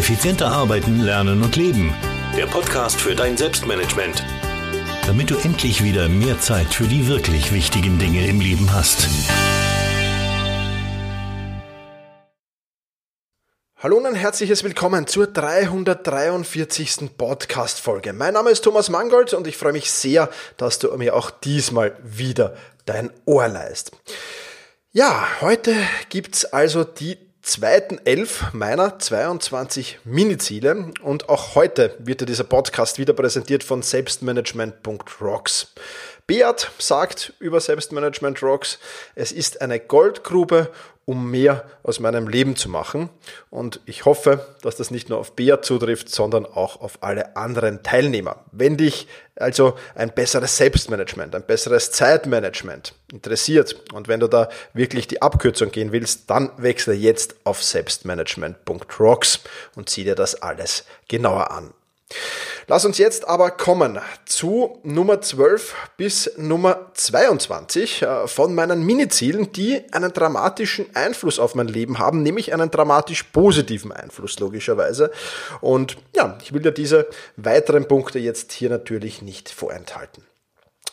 Effizienter arbeiten, lernen und leben. Der Podcast für dein Selbstmanagement. Damit du endlich wieder mehr Zeit für die wirklich wichtigen Dinge im Leben hast. Hallo und ein herzliches Willkommen zur 343. Podcast-Folge. Mein Name ist Thomas Mangold und ich freue mich sehr, dass du mir auch diesmal wieder dein Ohr leist. Ja, heute gibt's also die zweiten elf meiner 22 Mini-Ziele und auch heute wird dir dieser Podcast wieder präsentiert von selbstmanagement.rocks. Beat sagt über Selbstmanagement Rocks, es ist eine Goldgrube um mehr aus meinem Leben zu machen. Und ich hoffe, dass das nicht nur auf Bea zutrifft, sondern auch auf alle anderen Teilnehmer. Wenn dich also ein besseres Selbstmanagement, ein besseres Zeitmanagement interessiert und wenn du da wirklich die Abkürzung gehen willst, dann wechsle jetzt auf selbstmanagement.rocks und zieh dir das alles genauer an. Lass uns jetzt aber kommen zu Nummer 12 bis Nummer 22 äh, von meinen Mini-Zielen, die einen dramatischen Einfluss auf mein Leben haben, nämlich einen dramatisch positiven Einfluss logischerweise. Und ja, ich will dir diese weiteren Punkte jetzt hier natürlich nicht vorenthalten.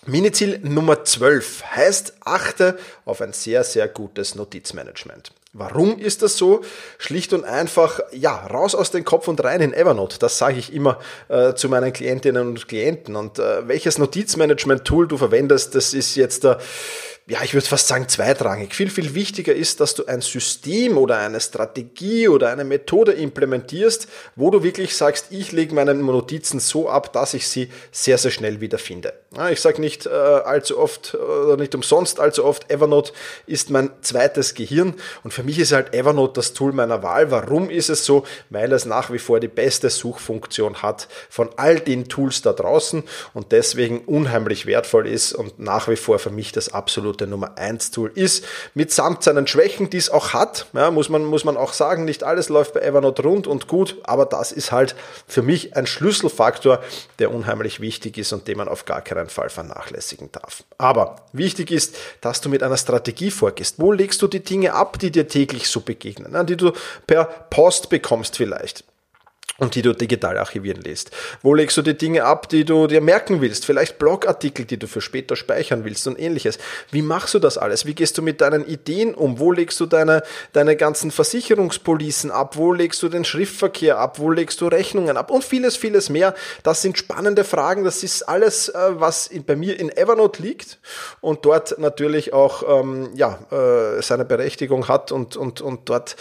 Miniziel Nummer 12 heißt, achte auf ein sehr, sehr gutes Notizmanagement. Warum ist das so? Schlicht und einfach, ja, raus aus dem Kopf und rein in Evernote. Das sage ich immer äh, zu meinen Klientinnen und Klienten. Und äh, welches Notizmanagement-Tool du verwendest, das ist jetzt der ja, ich würde fast sagen, zweitrangig. Viel, viel wichtiger ist, dass du ein System oder eine Strategie oder eine Methode implementierst, wo du wirklich sagst, ich lege meine Notizen so ab, dass ich sie sehr, sehr schnell wiederfinde. Ja, ich sage nicht äh, allzu oft oder nicht umsonst allzu oft, Evernote ist mein zweites Gehirn und für mich ist halt Evernote das Tool meiner Wahl. Warum ist es so? Weil es nach wie vor die beste Suchfunktion hat von all den Tools da draußen und deswegen unheimlich wertvoll ist und nach wie vor für mich das absolut absolute Nummer 1 Tool ist, mitsamt seinen Schwächen, die es auch hat, ja, muss, man, muss man auch sagen, nicht alles läuft bei Evernote rund und gut, aber das ist halt für mich ein Schlüsselfaktor, der unheimlich wichtig ist und den man auf gar keinen Fall vernachlässigen darf. Aber wichtig ist, dass du mit einer Strategie vorgehst. Wo legst du die Dinge ab, die dir täglich so begegnen, die du per Post bekommst vielleicht? Und die du digital archivieren lässt. Wo legst du die Dinge ab, die du dir merken willst? Vielleicht Blogartikel, die du für später speichern willst und ähnliches. Wie machst du das alles? Wie gehst du mit deinen Ideen um? Wo legst du deine, deine ganzen Versicherungspolicen ab? Wo legst du den Schriftverkehr ab? Wo legst du Rechnungen ab? Und vieles, vieles mehr. Das sind spannende Fragen. Das ist alles, äh, was bei mir in Evernote liegt und dort natürlich auch ähm, ja, äh, seine Berechtigung hat und, und, und dort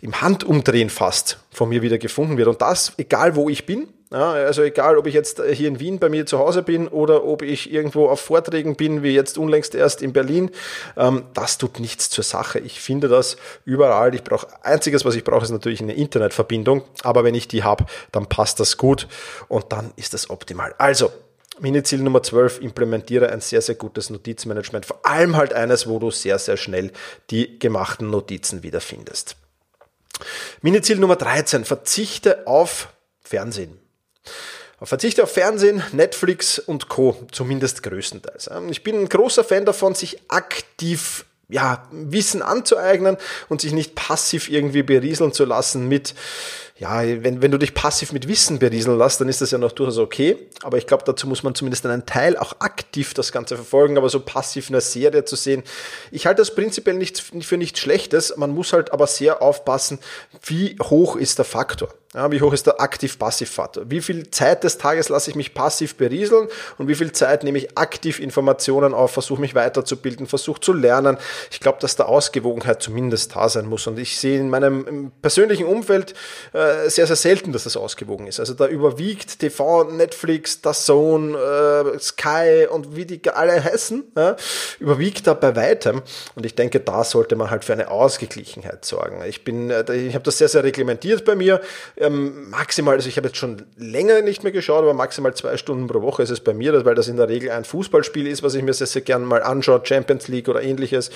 im Handumdrehen fast von mir wieder gefunden wird. Und das, egal wo ich bin. Ja, also egal, ob ich jetzt hier in Wien bei mir zu Hause bin oder ob ich irgendwo auf Vorträgen bin, wie jetzt unlängst erst in Berlin, ähm, das tut nichts zur Sache. Ich finde das überall. Ich brauche einziges, was ich brauche, ist natürlich eine Internetverbindung. Aber wenn ich die habe, dann passt das gut und dann ist das optimal. Also Mini-Ziel Nummer 12, implementiere ein sehr, sehr gutes Notizmanagement. Vor allem halt eines, wo du sehr, sehr schnell die gemachten Notizen wiederfindest. Mini-Ziel Nummer 13, verzichte auf Fernsehen. Verzichte auf Fernsehen, Netflix und Co. Zumindest größtenteils. Ich bin ein großer Fan davon, sich aktiv ja, Wissen anzueignen und sich nicht passiv irgendwie berieseln zu lassen mit ja, wenn, wenn du dich passiv mit Wissen berieseln lässt, dann ist das ja noch durchaus okay. Aber ich glaube, dazu muss man zumindest einen Teil auch aktiv das Ganze verfolgen, aber so passiv eine Serie zu sehen. Ich halte das prinzipiell nicht für nichts Schlechtes. Man muss halt aber sehr aufpassen, wie hoch ist der Faktor. Ja, wie hoch ist der Aktiv-Passiv-Faktor? Wie viel Zeit des Tages lasse ich mich passiv berieseln und wie viel Zeit nehme ich aktiv Informationen auf, versuche mich weiterzubilden, versuche zu lernen? Ich glaube, dass da Ausgewogenheit zumindest da sein muss. Und ich sehe in meinem persönlichen Umfeld äh, sehr, sehr selten, dass das ausgewogen ist. Also da überwiegt TV, Netflix, The Zone, äh, Sky und wie die alle heißen, ja, überwiegt da bei weitem. Und ich denke, da sollte man halt für eine Ausgeglichenheit sorgen. Ich bin, äh, ich habe das sehr, sehr reglementiert bei mir. Ähm, maximal, also ich habe jetzt schon länger nicht mehr geschaut, aber maximal zwei Stunden pro Woche ist es bei mir, weil das in der Regel ein Fußballspiel ist, was ich mir sehr, sehr gerne mal anschaue, Champions League oder ähnliches,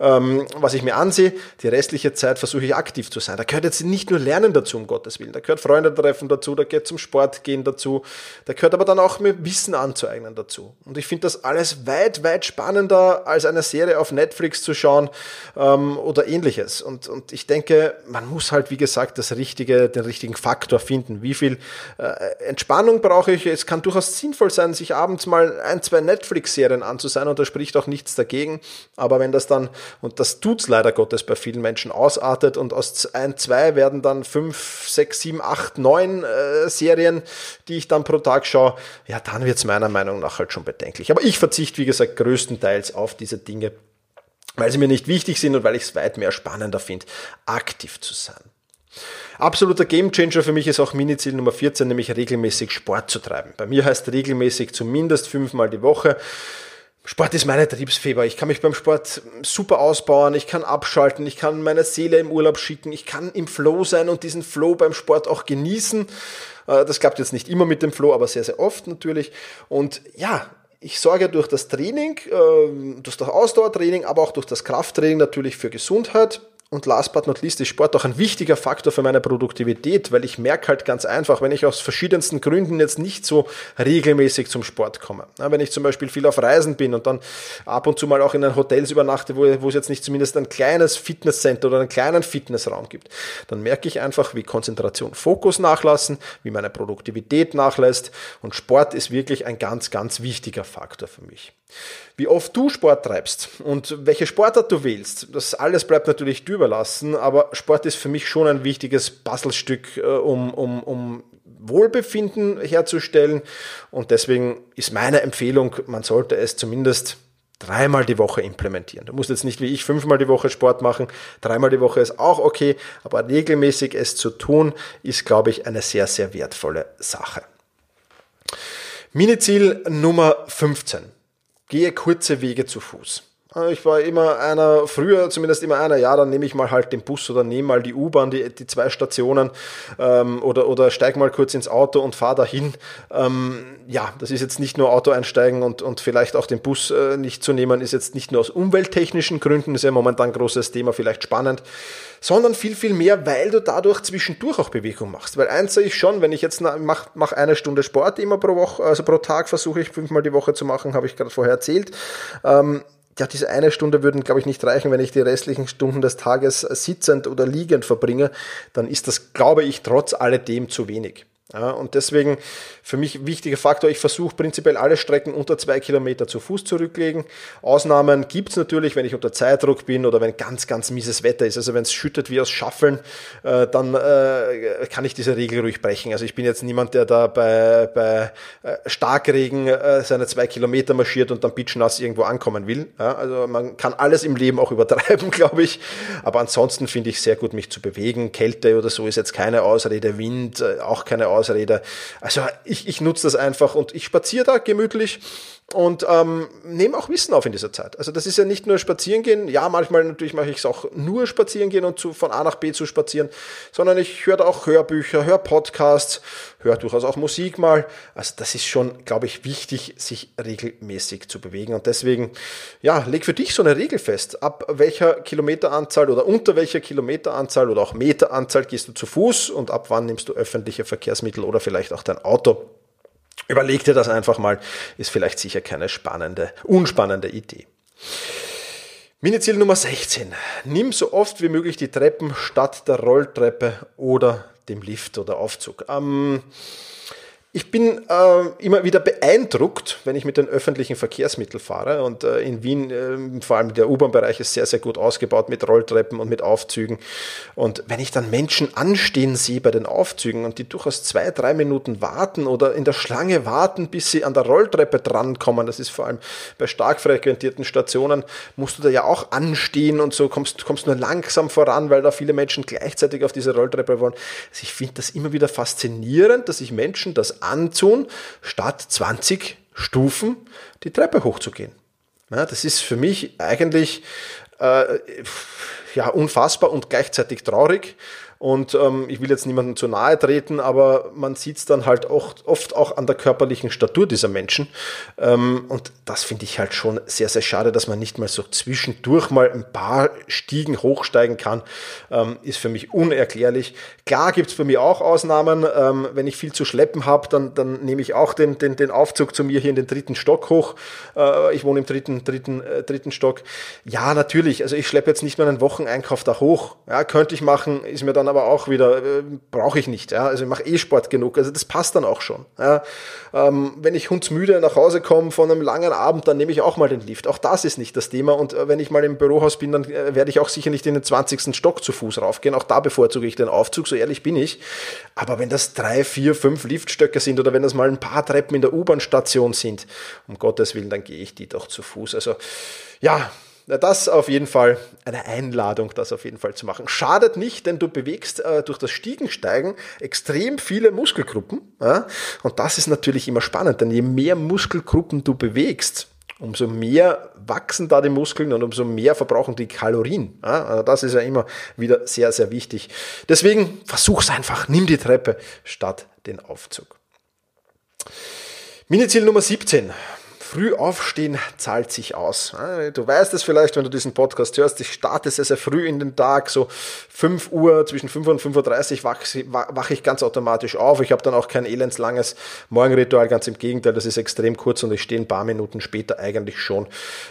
ähm, was ich mir ansehe. Die restliche Zeit versuche ich aktiv zu sein. Da gehört jetzt nicht nur Lernen dazu, um Gottes Willen. Da gehört Freunde treffen dazu, da gehört zum Sport gehen dazu, da gehört aber dann auch mir Wissen anzueignen dazu. Und ich finde das alles weit, weit spannender, als eine Serie auf Netflix zu schauen ähm, oder ähnliches. Und, und ich denke, man muss halt, wie gesagt, das richtige, den richtigen Faktor finden. Wie viel äh, Entspannung brauche ich? Es kann durchaus sinnvoll sein, sich abends mal ein, zwei Netflix-Serien anzusehen und da spricht auch nichts dagegen. Aber wenn das dann, und das tut's leider Gottes bei vielen Menschen, ausartet und aus ein, zwei werden dann fünf, sechs, sieben, acht, neun äh, Serien, die ich dann pro Tag schaue, ja, dann wird's meiner Meinung nach halt schon bedenklich. Aber ich verzichte, wie gesagt, größtenteils auf diese Dinge weil sie mir nicht wichtig sind und weil ich es weit mehr spannender finde, aktiv zu sein. Absoluter Gamechanger für mich ist auch Miniziel Nummer 14, nämlich regelmäßig Sport zu treiben. Bei mir heißt regelmäßig zumindest fünfmal die Woche. Sport ist meine Triebsfeber. Ich kann mich beim Sport super ausbauen, ich kann abschalten, ich kann meine Seele im Urlaub schicken, ich kann im Flow sein und diesen Flow beim Sport auch genießen. Äh, das klappt jetzt nicht immer mit dem Flow, aber sehr, sehr oft natürlich. Und ja, ich sorge durch das Training, äh, durch das Ausdauertraining, aber auch durch das Krafttraining natürlich für Gesundheit. Und last but not least ist Sport auch ein wichtiger Faktor für meine Produktivität, weil ich merke halt ganz einfach, wenn ich aus verschiedensten Gründen jetzt nicht so regelmäßig zum Sport komme. wenn ich zum Beispiel viel auf Reisen bin und dann ab und zu mal auch in den Hotels übernachte, wo, wo es jetzt nicht zumindest ein kleines Fitnesscenter oder einen kleinen Fitnessraum gibt, dann merke ich einfach, wie Konzentration, Fokus nachlassen, wie meine Produktivität nachlässt. Und Sport ist wirklich ein ganz, ganz wichtiger Faktor für mich. Wie oft du Sport treibst und welche Sportart du wählst, das alles bleibt natürlich dir überlassen, aber Sport ist für mich schon ein wichtiges Puzzlestück, äh, um, um, um Wohlbefinden herzustellen. Und deswegen ist meine Empfehlung, man sollte es zumindest dreimal die Woche implementieren. Du musst jetzt nicht wie ich fünfmal die Woche Sport machen, dreimal die Woche ist auch okay, aber regelmäßig es zu tun, ist, glaube ich, eine sehr, sehr wertvolle Sache. Miniziel Nummer 15 gehe kurze Wege zu Fuß. Äh, ich war immer einer, früher zumindest immer einer, ja, dann nehme ich mal halt den Bus oder nehme mal die U-Bahn, die, die zwei Stationen ähm, oder, oder steig mal kurz ins Auto und fahre dahin. Ähm, ja, das ist jetzt nicht nur Auto einsteigen und, und vielleicht auch den Bus äh, nicht zu nehmen, ist jetzt nicht nur aus umwelttechnischen Gründen, ist ja momentan ein großes Thema, vielleicht spannend, sondern viel, viel mehr, weil du dadurch zwischendurch auch Bewegung machst. Weil eins sehe ich schon, wenn ich jetzt mache mach eine Stunde Sport immer pro Woche, also pro Tag versuche ich fünfmal die Woche zu machen, habe ich gerade vorher erzählt. Ähm, ja, diese eine Stunde würden, glaube ich, nicht reichen, wenn ich die restlichen Stunden des Tages sitzend oder liegend verbringe, dann ist das, glaube ich, trotz alledem zu wenig. Ja, und deswegen für mich wichtiger Faktor, ich versuche prinzipiell alle Strecken unter zwei Kilometer zu Fuß zurücklegen. Ausnahmen gibt's natürlich, wenn ich unter Zeitdruck bin oder wenn ganz, ganz mieses Wetter ist. Also wenn es schüttet wie aus Schaffeln, äh, dann äh, kann ich diese Regel ruhig brechen. Also ich bin jetzt niemand, der da bei, bei äh, Starkregen äh, seine zwei Kilometer marschiert und dann bitschnass irgendwo ankommen will. Ja, also man kann alles im Leben auch übertreiben, glaube ich. Aber ansonsten finde ich sehr gut, mich zu bewegen. Kälte oder so ist jetzt keine Ausrede, Wind äh, auch keine Ausrede. Also ich, ich nutze das einfach und ich spaziere da gemütlich und ähm, nehme auch Wissen auf in dieser Zeit. Also das ist ja nicht nur spazieren gehen, ja, manchmal natürlich mache ich es auch nur spazieren gehen und zu, von A nach B zu spazieren, sondern ich höre auch Hörbücher, höre Podcasts, höre durchaus auch Musik mal. Also das ist schon, glaube ich, wichtig, sich regelmäßig zu bewegen. Und deswegen, ja, leg für dich so eine Regel fest. Ab welcher Kilometeranzahl oder unter welcher Kilometeranzahl oder auch Meteranzahl gehst du zu Fuß und ab wann nimmst du öffentliche Verkehrsmittel oder vielleicht auch dein Auto. Überleg dir das einfach mal, ist vielleicht sicher keine spannende, unspannende Idee. Miniziel Nummer 16. Nimm so oft wie möglich die Treppen statt der Rolltreppe oder dem Lift oder Aufzug. Ähm, ich bin äh, immer wieder beeindruckt, wenn ich mit den öffentlichen Verkehrsmitteln fahre. Und äh, in Wien, äh, vor allem der U-Bahn-Bereich, ist sehr, sehr gut ausgebaut mit Rolltreppen und mit Aufzügen. Und wenn ich dann Menschen anstehen sehe bei den Aufzügen und die durchaus zwei, drei Minuten warten oder in der Schlange warten, bis sie an der Rolltreppe drankommen, das ist vor allem bei stark frequentierten Stationen, musst du da ja auch anstehen und so kommst, kommst nur langsam voran, weil da viele Menschen gleichzeitig auf diese Rolltreppe wollen. Also ich finde das immer wieder faszinierend, dass sich Menschen das anzun, statt 20 Stufen die Treppe hochzugehen. Ja, das ist für mich eigentlich äh, ja, unfassbar und gleichzeitig traurig. Und ähm, ich will jetzt niemandem zu nahe treten, aber man sieht es dann halt auch, oft auch an der körperlichen Statur dieser Menschen. Ähm, und das finde ich halt schon sehr, sehr schade, dass man nicht mal so zwischendurch mal ein paar Stiegen hochsteigen kann. Ähm, ist für mich unerklärlich. Klar gibt es bei mir auch Ausnahmen. Ähm, wenn ich viel zu schleppen habe, dann, dann nehme ich auch den, den, den Aufzug zu mir hier in den dritten Stock hoch. Äh, ich wohne im dritten, dritten, äh, dritten Stock. Ja, natürlich. Also ich schleppe jetzt nicht mehr einen Wocheneinkauf da hoch. Ja, könnte ich machen, ist mir dann aber auch wieder, äh, brauche ich nicht. Ja? Also ich mache eh Sport genug, also das passt dann auch schon. Ja? Ähm, wenn ich hundsmüde nach Hause komme von einem langen Abend, dann nehme ich auch mal den Lift. Auch das ist nicht das Thema. Und äh, wenn ich mal im Bürohaus bin, dann äh, werde ich auch sicher nicht in den 20. Stock zu Fuß raufgehen. Auch da bevorzuge ich den Aufzug, so ehrlich bin ich. Aber wenn das drei, vier, fünf Liftstöcke sind oder wenn das mal ein paar Treppen in der U-Bahn-Station sind, um Gottes Willen, dann gehe ich die doch zu Fuß. Also ja, das auf jeden Fall eine Einladung, das auf jeden Fall zu machen. Schadet nicht, denn du bewegst äh, durch das Stiegensteigen extrem viele Muskelgruppen. Ja? Und das ist natürlich immer spannend, denn je mehr Muskelgruppen du bewegst, umso mehr wachsen da die Muskeln und umso mehr verbrauchen die Kalorien. Ja? Also das ist ja immer wieder sehr, sehr wichtig. Deswegen versuch's einfach, nimm die Treppe statt den Aufzug. Miniziel Nummer 17. Früh aufstehen zahlt sich aus. Du weißt es vielleicht, wenn du diesen Podcast hörst, ich starte sehr, sehr früh in den Tag, so 5 Uhr, zwischen 5 und 5.30 Uhr wache wach ich ganz automatisch auf. Ich habe dann auch kein elendslanges Morgenritual, ganz im Gegenteil, das ist extrem kurz und ich stehe ein paar Minuten später eigentlich schon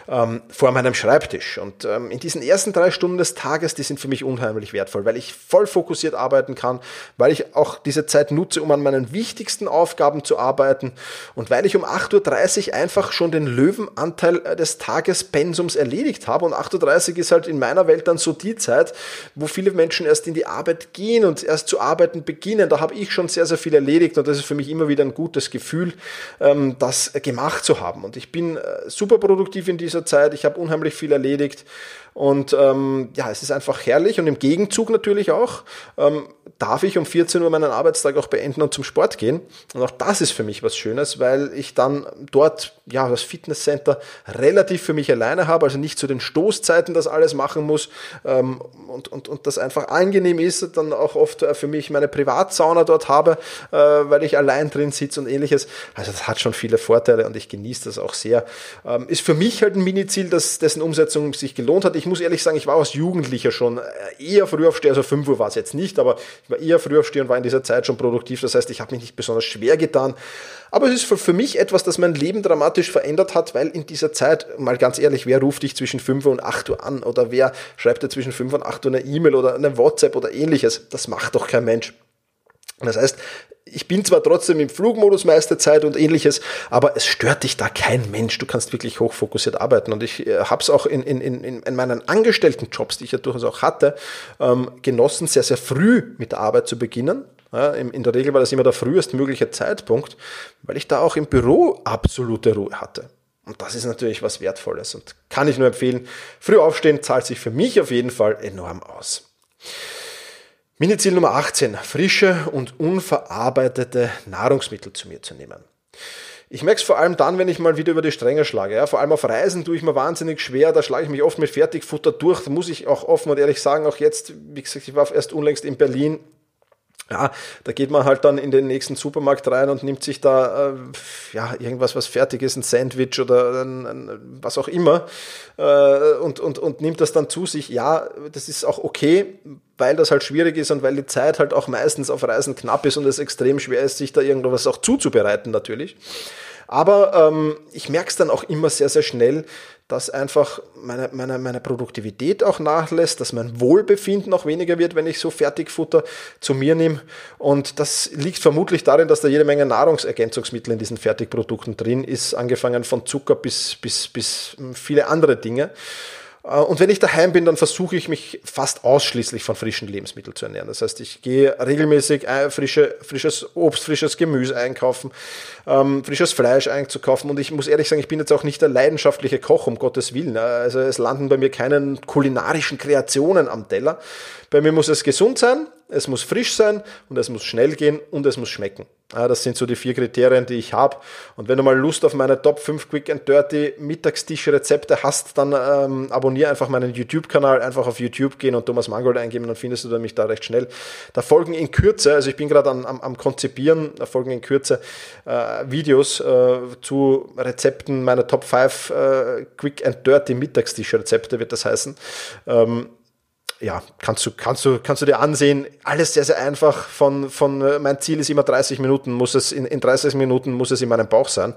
ähm, vor meinem Schreibtisch. Und ähm, in diesen ersten drei Stunden des Tages, die sind für mich unheimlich wertvoll, weil ich voll fokussiert arbeiten kann, weil ich auch diese Zeit nutze, um an meinen wichtigsten Aufgaben zu arbeiten und weil ich um 8.30 Uhr einfach einfach schon den Löwenanteil äh, des Tagespensums erledigt habe. Und 38 ist halt in meiner Welt dann so die Zeit, wo viele Menschen erst in die Arbeit gehen und erst zu arbeiten beginnen. Da habe ich schon sehr, sehr viel erledigt und das ist für mich immer wieder ein gutes Gefühl, ähm, das gemacht zu haben. Und ich bin äh, super produktiv in dieser Zeit. Ich habe unheimlich viel erledigt. Und ähm, ja, es ist einfach herrlich und im Gegenzug natürlich auch ähm, darf ich um 14 Uhr meinen Arbeitstag auch beenden und zum Sport gehen. Und auch das ist für mich was Schönes, weil ich dann dort ja das Fitnesscenter relativ für mich alleine habe, also nicht zu den Stoßzeiten das alles machen muss ähm, und, und, und das einfach angenehm ist, dann auch oft äh, für mich meine Privatsauna dort habe, äh, weil ich allein drin sitze und ähnliches. Also das hat schon viele Vorteile und ich genieße das auch sehr. Ähm, ist für mich halt ein Mini-Ziel, dessen Umsetzung sich gelohnt hat ich muss ehrlich sagen, ich war als Jugendlicher schon äh, eher früh aufstehen, also 5 Uhr war es jetzt nicht, aber ich war eher früh aufstehen und war in dieser Zeit schon produktiv. Das heißt, ich habe mich nicht besonders schwer getan. Aber es ist für, für mich etwas, das mein Leben dramatisch verändert hat, weil in dieser Zeit, mal ganz ehrlich, wer ruft dich zwischen 5 und 8 Uhr an oder wer schreibt dir zwischen 5 und 8 Uhr eine E-Mail oder eine WhatsApp oder ähnliches? Das macht doch kein Mensch. Das heißt, ich bin zwar trotzdem im Flugmodus meiste Zeit und ähnliches, aber es stört dich da kein Mensch. Du kannst wirklich hochfokussiert arbeiten. Und ich äh, habe es auch in, in, in, in meinen Angestelltenjobs, die ich ja durchaus auch hatte, ähm, genossen, sehr, sehr früh mit der Arbeit zu beginnen. Ja, in der Regel war das immer der frühestmögliche Zeitpunkt, weil ich da auch im Büro absolute Ruhe hatte. Und das ist natürlich was Wertvolles und kann ich nur empfehlen. Früh aufstehen zahlt sich für mich auf jeden Fall enorm aus. Miniziel Nummer 18, frische und unverarbeitete Nahrungsmittel zu mir zu nehmen. Ich merke es vor allem dann, wenn ich mal wieder über die Stränge schlage. Ja. Vor allem auf Reisen tue ich mir wahnsinnig schwer, da schlage ich mich oft mit Fertigfutter durch. Da muss ich auch offen und ehrlich sagen, auch jetzt, wie gesagt, ich war erst unlängst in Berlin, ja, da geht man halt dann in den nächsten Supermarkt rein und nimmt sich da äh, ja irgendwas, was fertig ist, ein Sandwich oder ein, ein, was auch immer äh, und, und, und nimmt das dann zu sich. Ja, das ist auch okay, weil das halt schwierig ist und weil die Zeit halt auch meistens auf Reisen knapp ist und es extrem schwer ist, sich da irgendwas auch zuzubereiten natürlich. Aber ähm, ich merke es dann auch immer sehr, sehr schnell, dass einfach meine, meine, meine Produktivität auch nachlässt, dass mein Wohlbefinden auch weniger wird, wenn ich so Fertigfutter zu mir nehme. Und das liegt vermutlich darin, dass da jede Menge Nahrungsergänzungsmittel in diesen Fertigprodukten drin ist, angefangen von Zucker bis, bis, bis viele andere Dinge. Äh, und wenn ich daheim bin, dann versuche ich mich fast ausschließlich von frischen Lebensmitteln zu ernähren. Das heißt, ich gehe regelmäßig frische, frisches Obst, frisches Gemüse einkaufen, ähm, frisches Fleisch einzukaufen. Und ich muss ehrlich sagen, ich bin jetzt auch nicht der leidenschaftliche Koch, um Gottes Willen. Also es landen bei mir keine kulinarischen Kreationen am Teller. Bei mir muss es gesund sein, es muss frisch sein und es muss schnell gehen und es muss schmecken. Ja, das sind so die vier Kriterien, die ich habe. Und wenn du mal Lust auf meine Top 5 Quick and Dirty Mittagstisch-Rezepte hast, dann ähm, abonniere einfach meinen YouTube-Kanal, einfach auf YouTube gehen und Thomas Mangold eingeben, dann findest du mich da recht schnell. Da folgen in Kürze, also ich bin gerade am, am, Konzipieren, da folgen in Kürze äh, Videos äh, zu Rezepten meiner Top 5 äh, Quick and Dirty Mittagstisch-Rezepte, wird das heißen. Ähm, ja, kannst du, kannst du, kannst du dir ansehen. Alles sehr, sehr einfach. Von, von, äh, mein Ziel ist immer 30 Minuten, muss es, in, in 30 Minuten muss es in meinem Bauch sein.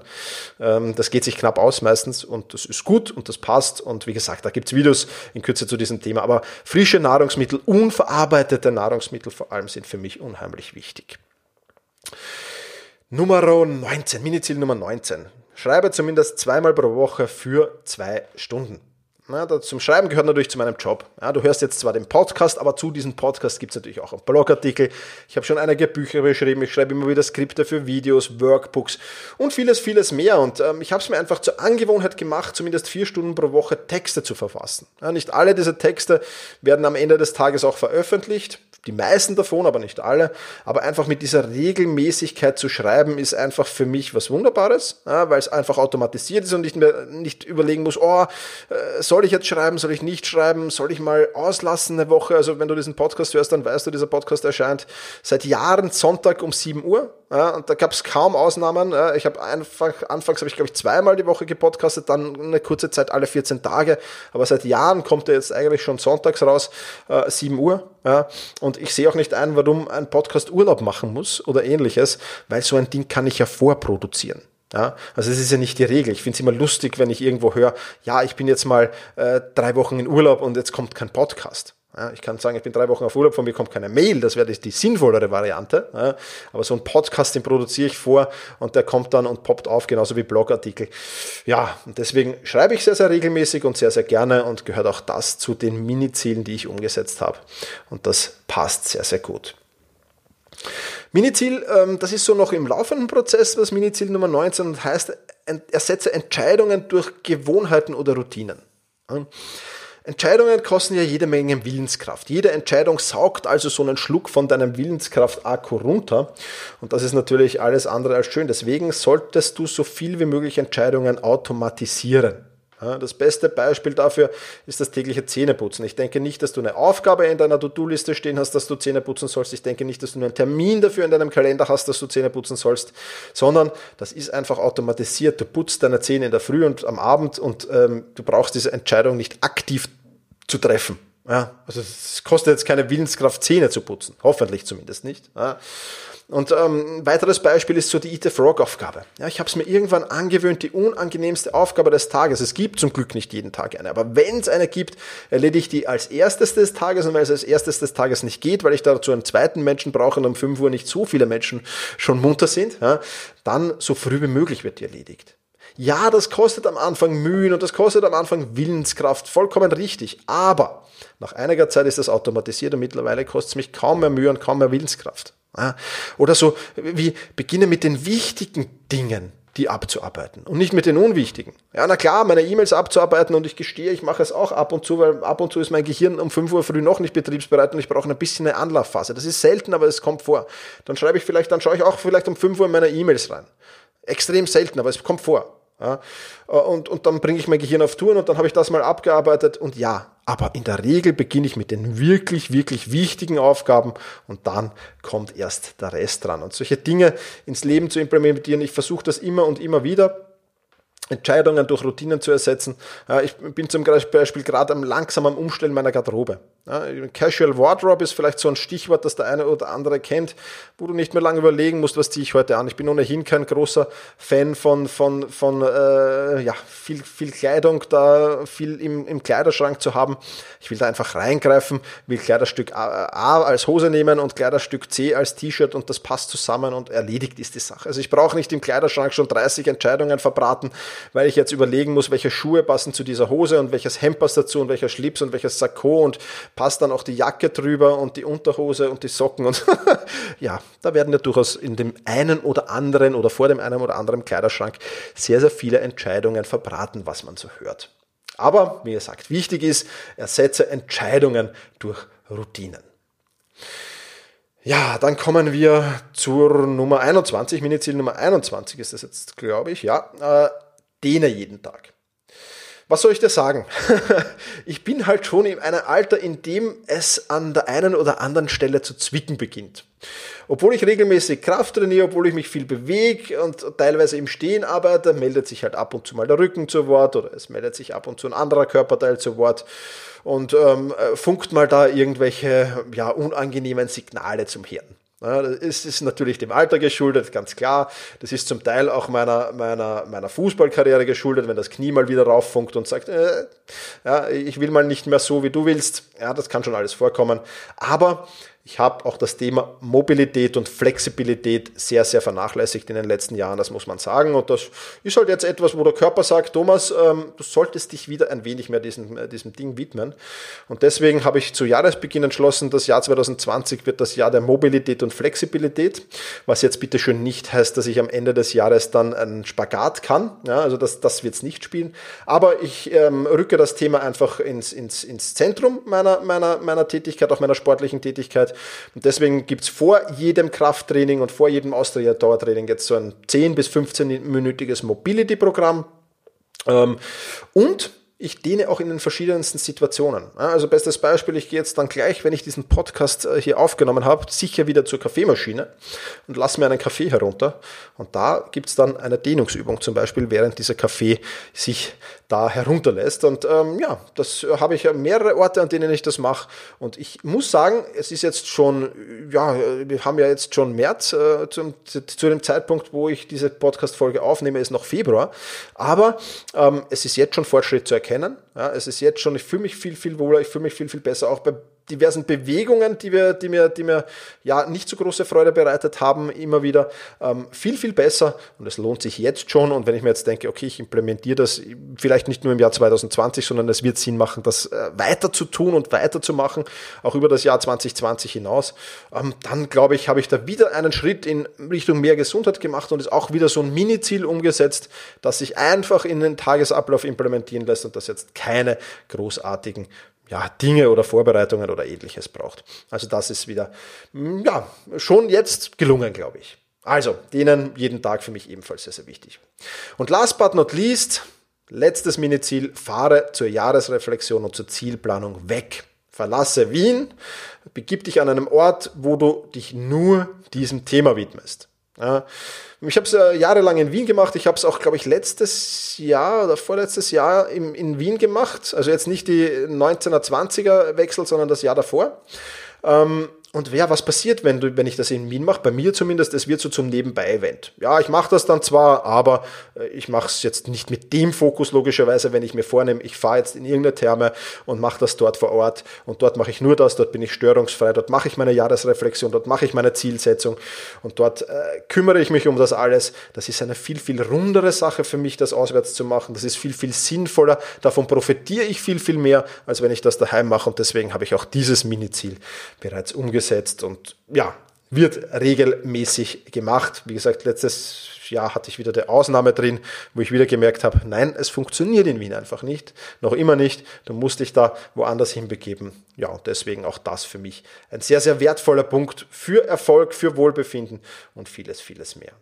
Ähm, das geht sich knapp aus meistens und das ist gut und das passt. Und wie gesagt, da gibt's Videos in Kürze zu diesem Thema. Aber frische Nahrungsmittel, unverarbeitete Nahrungsmittel vor allem sind für mich unheimlich wichtig. Nummer 19, Miniziel Nummer 19. Schreibe zumindest zweimal pro Woche für zwei Stunden. Ja, zum Schreiben gehört natürlich zu meinem Job. Ja, du hörst jetzt zwar den Podcast, aber zu diesem Podcast gibt es natürlich auch einen Blogartikel. Ich habe schon einige Bücher geschrieben, ich schreibe immer wieder Skripte für Videos, Workbooks und vieles, vieles mehr. Und ähm, ich habe es mir einfach zur Angewohnheit gemacht, zumindest vier Stunden pro Woche Texte zu verfassen. Ja, nicht alle diese Texte werden am Ende des Tages auch veröffentlicht die meisten davon, aber nicht alle. Aber einfach mit dieser Regelmäßigkeit zu schreiben, ist einfach für mich was Wunderbares, ja, weil es einfach automatisiert ist und ich mir nicht überlegen muss, oh, äh, soll ich jetzt schreiben, soll ich nicht schreiben, soll ich mal auslassen eine Woche? Also wenn du diesen Podcast hörst, dann weißt du, dieser Podcast erscheint seit Jahren Sonntag um 7 Uhr. Ja, und da gab es kaum Ausnahmen. Ja, ich habe einfach, anfangs habe ich, glaube ich, zweimal die Woche gepodcastet, dann eine kurze Zeit alle 14 Tage. Aber seit Jahren kommt er jetzt eigentlich schon sonntags raus, äh, 7 Uhr. Ja, und ich sehe auch nicht ein, warum ein Podcast Urlaub machen muss oder ähnliches, weil so ein Ding kann ich ja vorproduzieren. Ja, also es ist ja nicht die Regel. Ich finde es immer lustig, wenn ich irgendwo höre, ja, ich bin jetzt mal äh, drei Wochen in Urlaub und jetzt kommt kein Podcast. Ja, ich kann sagen, ich bin drei Wochen auf Urlaub, von mir kommt keine Mail, das wäre die, sinnvollere Variante. Ja, aber so ein Podcast, den produziere ich vor und der kommt dann und poppt auf, genauso wie Blogartikel. Ja, und deswegen schreibe ich sehr, sehr regelmäßig und sehr, sehr gerne und gehört auch das zu den Mini-Zielen, die ich umgesetzt habe. Und das passt sehr, sehr gut. Miniziel, ähm, das ist so noch im laufenden Prozess, das Miniziel Nummer 19 und heißt, ersetze Entscheidungen durch Gewohnheiten oder Routinen. Entscheidungen kosten ja jede Menge Willenskraft. Jede Entscheidung saugt also so einen Schluck von deinem Willenskraft-Akku runter. Und das ist natürlich alles andere als schön. Deswegen solltest du so viel wie möglich Entscheidungen automatisieren. Das beste Beispiel dafür ist das tägliche Zähneputzen. Ich denke nicht, dass du eine Aufgabe in deiner To-Do-Liste stehen hast, dass du Zähne putzen sollst. Ich denke nicht, dass du einen Termin dafür in deinem Kalender hast, dass du Zähne putzen sollst, sondern das ist einfach automatisiert. Du putzt deine Zähne in der Früh und am Abend und ähm, du brauchst diese Entscheidung nicht aktiv zu treffen. Ja, also es kostet jetzt keine Willenskraft, Zähne zu putzen. Hoffentlich zumindest nicht. Ja. Und ähm, ein weiteres Beispiel ist so die Eat the Frog-Aufgabe. Ja, ich habe es mir irgendwann angewöhnt, die unangenehmste Aufgabe des Tages. Es gibt zum Glück nicht jeden Tag eine, aber wenn es eine gibt, erledige ich die als erstes des Tages und weil es als erstes des Tages nicht geht, weil ich dazu einen zweiten Menschen brauche und um 5 Uhr nicht so viele Menschen schon munter sind, ja, dann so früh wie möglich wird die erledigt. Ja, das kostet am Anfang Mühen und das kostet am Anfang Willenskraft, vollkommen richtig. Aber nach einiger Zeit ist das automatisiert und mittlerweile kostet es mich kaum mehr Mühe und kaum mehr Willenskraft. Oder so wie beginne mit den wichtigen Dingen, die abzuarbeiten und nicht mit den unwichtigen. Ja, na klar, meine E-Mails abzuarbeiten und ich gestehe, ich mache es auch ab und zu, weil ab und zu ist mein Gehirn um 5 Uhr früh noch nicht betriebsbereit und ich brauche ein bisschen eine Anlaufphase. Das ist selten, aber es kommt vor. Dann schreibe ich vielleicht, dann schaue ich auch vielleicht um 5 Uhr in meine E-Mails rein. Extrem selten, aber es kommt vor. Ja, und, und dann bringe ich mein Gehirn auf Touren und dann habe ich das mal abgearbeitet und ja, aber in der Regel beginne ich mit den wirklich, wirklich wichtigen Aufgaben und dann kommt erst der Rest dran. Und solche Dinge ins Leben zu implementieren, ich versuche das immer und immer wieder. Entscheidungen durch Routinen zu ersetzen. Ich bin zum Beispiel gerade am langsamen Umstellen meiner Garderobe. Casual Wardrobe ist vielleicht so ein Stichwort, das der eine oder andere kennt, wo du nicht mehr lange überlegen musst, was ziehe ich heute an. Ich bin ohnehin kein großer Fan von, von, von äh, ja, viel, viel Kleidung, da viel im, im Kleiderschrank zu haben. Ich will da einfach reingreifen, will Kleiderstück A als Hose nehmen und Kleiderstück C als T-Shirt und das passt zusammen und erledigt ist die Sache. Also ich brauche nicht im Kleiderschrank schon 30 Entscheidungen verbraten, weil ich jetzt überlegen muss, welche Schuhe passen zu dieser Hose und welches Hemd passt dazu und welcher Schlips und welches Sakko und passt dann auch die Jacke drüber und die Unterhose und die Socken und ja, da werden ja durchaus in dem einen oder anderen oder vor dem einen oder anderen Kleiderschrank sehr, sehr viele Entscheidungen verbraten, was man so hört. Aber, wie gesagt, wichtig ist, ersetze Entscheidungen durch Routinen. Ja, dann kommen wir zur Nummer 21, Miniziel Nummer 21 ist das jetzt, glaube ich, ja, äh, dehne jeden Tag. was soll ich dir sagen? ich bin halt schon in einem Alter, in dem es an der einen oder anderen Stelle zu zwicken beginnt. Obwohl ich regelmäßig Kraft trainiere, obwohl ich mich viel bewege und teilweise im Stehen arbeite, meldet sich halt ab und zu mal der Rücken zu Wort oder es meldet sich ab und zu ein anderer Körperteil zu Wort und ähm, äh, funkt mal da irgendwelche ja, unangenehmen Signale zum Hirn. Das ist natürlich dem Alter geschuldet, ganz klar. Das ist zum Teil auch meiner, meiner, meiner Fußballkarriere geschuldet, wenn das Knie mal wieder rauffunkt und sagt, äh, ja, ich will mal nicht mehr so, wie du willst. Ja, das kann schon alles vorkommen. Aber ich habe auch das Thema Mobilität und Flexibilität sehr, sehr vernachlässigt in den letzten Jahren, das muss man sagen. Und das ist halt jetzt etwas, wo der Körper sagt, Thomas, ähm, du solltest dich wieder ein wenig mehr diesem, äh, diesem Ding widmen. Und deswegen habe ich zu Jahresbeginn entschlossen, das Jahr 2020 wird das Jahr der Mobilität und Flexibilität, was jetzt bitte schön nicht heißt, dass ich am Ende des Jahres dann einen Spagat kann. Ja, also das, das wird es nicht spielen. Aber ich ähm, rücke das Thema einfach ins, ins, ins Zentrum meiner, meiner, meiner Tätigkeit, auch meiner sportlichen Tätigkeit und deswegen gibt es vor jedem Krafttraining und vor jedem Ausdauertraining jetzt so ein 10 bis 15-minütiges Mobility-Programm. Ähm, und ich dehne auch in den verschiedensten Situationen. Also bestes Beispiel, ich gehe jetzt dann gleich, wenn ich diesen Podcast äh, hier aufgenommen habe, sicher wieder zur Kaffeemaschine und lasse mir einen Kaffee herunter. Und da gibt es dann eine Dehnungsübung zum Beispiel, während dieser Kaffee sich da herunterlässt. Und ähm, ja, das habe ich mehrere Orte, an denen ich das mache. Und ich muss sagen, es ist jetzt schon, ja, wir haben ja jetzt schon März, äh, zum, zu dem Zeitpunkt, wo ich diese Podcast-Folge aufnehme, ist noch Februar. Aber ähm, es ist jetzt schon Fortschritt zu erkennen. Ja, es ist jetzt schon, ich fühle mich viel, viel wohler, ich fühle mich viel, viel besser. Auch bei diversen Bewegungen, die, wir, die mir, die mir ja nicht so große Freude bereitet haben, immer wieder ähm, viel, viel besser. Und es lohnt sich jetzt schon. Und wenn ich mir jetzt denke, okay, ich implementiere das vielleicht nicht nur im Jahr 2020, sondern es wird Sinn machen, das äh, weiter zu tun und weiter zu machen, auch über das Jahr 2020 hinaus, ähm, dann glaube ich, habe ich da wieder einen Schritt in Richtung mehr Gesundheit gemacht und ist auch wieder so ein Mini-Ziel umgesetzt, das sich einfach in den Tagesablauf implementieren lässt und das jetzt keine großartigen ja, Dinge oder Vorbereitungen oder ähnliches braucht. Also das ist wieder, mm, ja, schon jetzt gelungen, glaube ich. Also, denen jeden Tag für mich ebenfalls sehr, sehr wichtig. Und last but not least, letztes Mini-Ziel, fahre zur Jahresreflexion und zur Zielplanung weg. Verlasse Wien, begib dich an einem Ort, wo du dich nur diesem Thema widmest. Ja, ich habe es äh, jahrelang in Wien gemacht. Ich habe es auch, glaube ich, letztes Jahr oder vorletztes Jahr in, in Wien gemacht. Also jetzt nicht die 19er, 20er Wechsel, sondern das Jahr davor. Ähm, und wer, was passiert, wenn, du, wenn ich das in Wien mache? Bei mir zumindest, es wird so zum Nebenbei-Event. Ja, ich mache das dann zwar, aber äh, ich mache es jetzt nicht mit dem Fokus logischerweise, wenn ich mir vornehme, ich fahre jetzt in irgendeine Therme und mache das dort vor Ort und dort mache ich nur das, dort bin ich störungsfrei, dort mache ich meine Jahresreflexion, dort mache ich meine Zielsetzung und dort äh, kümmere ich mich um das alles. Das ist eine viel, viel rundere Sache für mich, das auswärts zu machen. Das ist viel, viel sinnvoller. Davon profitiere ich viel, viel mehr, als wenn ich das daheim mache und deswegen habe ich auch dieses Mini-Ziel bereits umgesetzt umgesetzt und ja, wird regelmäßig gemacht. Wie gesagt, letztes Jahr hatte ich wieder die Ausnahme drin, wo ich wieder gemerkt habe, nein, es funktioniert in Wien einfach nicht, noch immer nicht. Du musst dich da woanders hinbegeben. Ja, und deswegen auch das für mich ein sehr, sehr wertvoller Punkt für Erfolg, für Wohlbefinden und vieles, vieles mehr.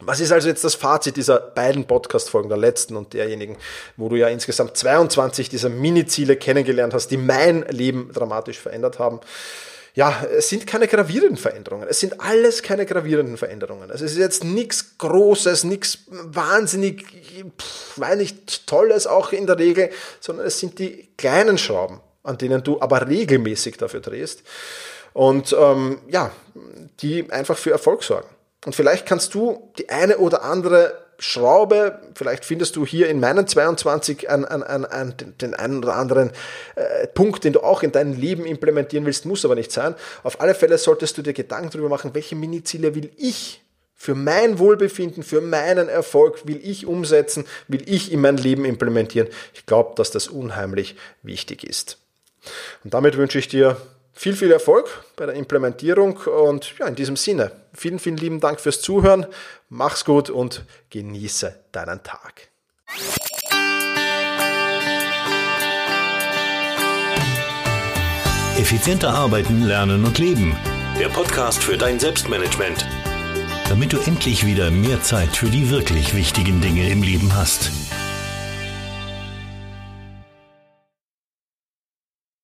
Was ist also jetzt das Fazit dieser beiden Podcast-Folgen, der letzten und derjenigen, wo du ja insgesamt 22 dieser Mini-Ziele kennengelernt hast, die mein Leben dramatisch verändert haben? Ja, es sind keine gravierenden Veränderungen. Es sind alles keine gravierenden Veränderungen. Also es ist jetzt nichts Großes, nichts wahnsinnig, weiß nicht, Tolles auch in der Regel, sondern es sind die kleinen Schrauben, an denen du aber regelmäßig dafür drehst und ähm, ja, die einfach für Erfolg sorgen. Und vielleicht kannst du die eine oder andere Schraube, vielleicht findest du hier in meinen 22 an, an, an, an den einen oder anderen äh, Punkt, den du auch in dein Leben implementieren willst, muss aber nicht sein. Auf alle Fälle solltest du dir Gedanken darüber machen, welche Mini-Ziele will ich für mein Wohlbefinden, für meinen Erfolg will ich umsetzen, will ich in mein Leben implementieren. Ich glaube, dass das unheimlich wichtig ist. Und damit wünsche ich dir viel, viel Erfolg bei der Implementierung und ja, in diesem Sinne, vielen, vielen lieben Dank fürs Zuhören. Mach's gut und genieße deinen Tag. Effizienter arbeiten, lernen und leben. Der Podcast für dein Selbstmanagement. Damit du endlich wieder mehr Zeit für die wirklich wichtigen Dinge im Leben hast.